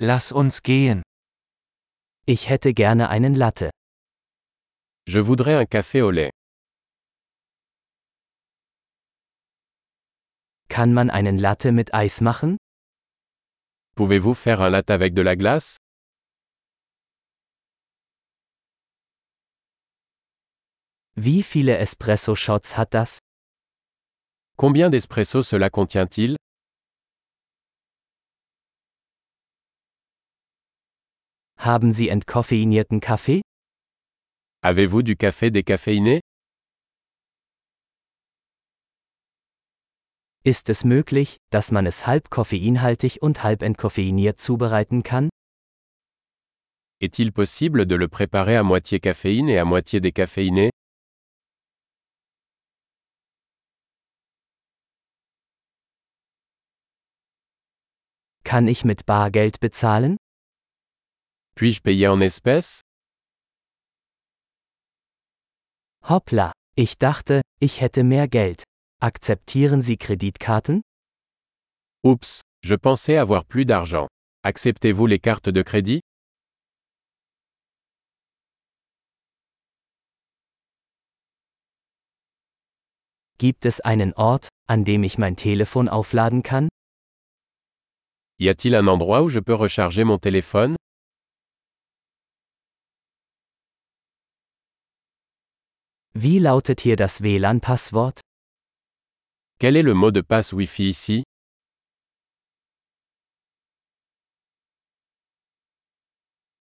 Lass uns gehen. Ich hätte gerne einen Latte. Je voudrais un café au lait. Kann man einen Latte mit Eis machen? Pouvez-vous faire un latte avec de la glace Wie viele Espresso-Shots hat das? Combien d'espresso cela contient-il Haben Sie entkoffeinierten Kaffee? Avez-vous du café décaféiné Ist es möglich, dass man es halb koffeinhaltig und halb entkoffeiniert zubereiten kann? Est-il possible de le préparer à moitié caféine et à moitié décaféiné Kann ich mit Bargeld bezahlen? Puis-je payer en espèces? Hoppla, ich dachte, ich hätte mehr Geld. Akzeptieren Sie Kreditkarten? Oups, je pensais avoir plus d'argent. Acceptez-vous les cartes de crédit? Gibt es einen Ort, an dem ich mein Telefon aufladen kann? Y a-t-il un endroit où je peux recharger mon téléphone? Wie lautet hier das WLAN-Passwort? Quel est le mot de passe Wi-Fi ici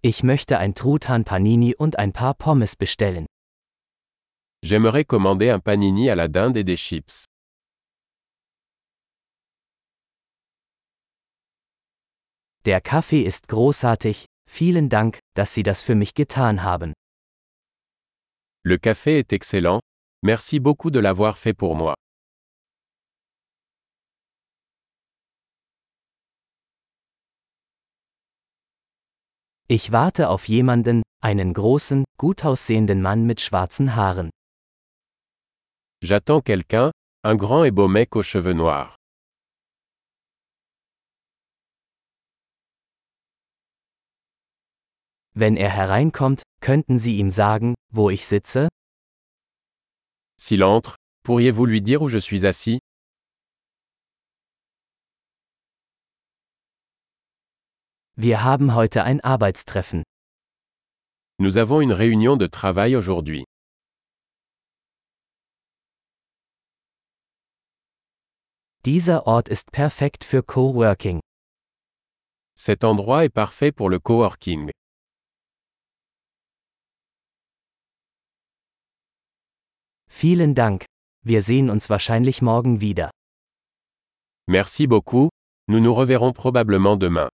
Ich möchte ein Truthahn Panini und ein paar Pommes bestellen. J'aimerais commander un panini à la dinde et des chips. Der Kaffee ist großartig, vielen Dank, dass Sie das für mich getan haben. Le café est excellent. Merci beaucoup de l'avoir fait pour moi. Ich warte auf jemanden, einen großen, gut aussehenden Mann mit schwarzen Haaren. J'attends quelqu'un, un grand et beau mec aux cheveux noirs. Wenn er hereinkommt, könnten Sie ihm sagen, wo ich sitze? S'il entre, pourriez-vous lui dire où je suis assis Wir haben heute ein Arbeitstreffen. Nous avons une réunion de travail aujourd'hui. Dieser Ort ist perfekt für Coworking. Cet endroit est parfait pour le coworking. Vielen Dank. Wir sehen uns wahrscheinlich morgen wieder. Merci beaucoup, nous nous reverrons probablement demain.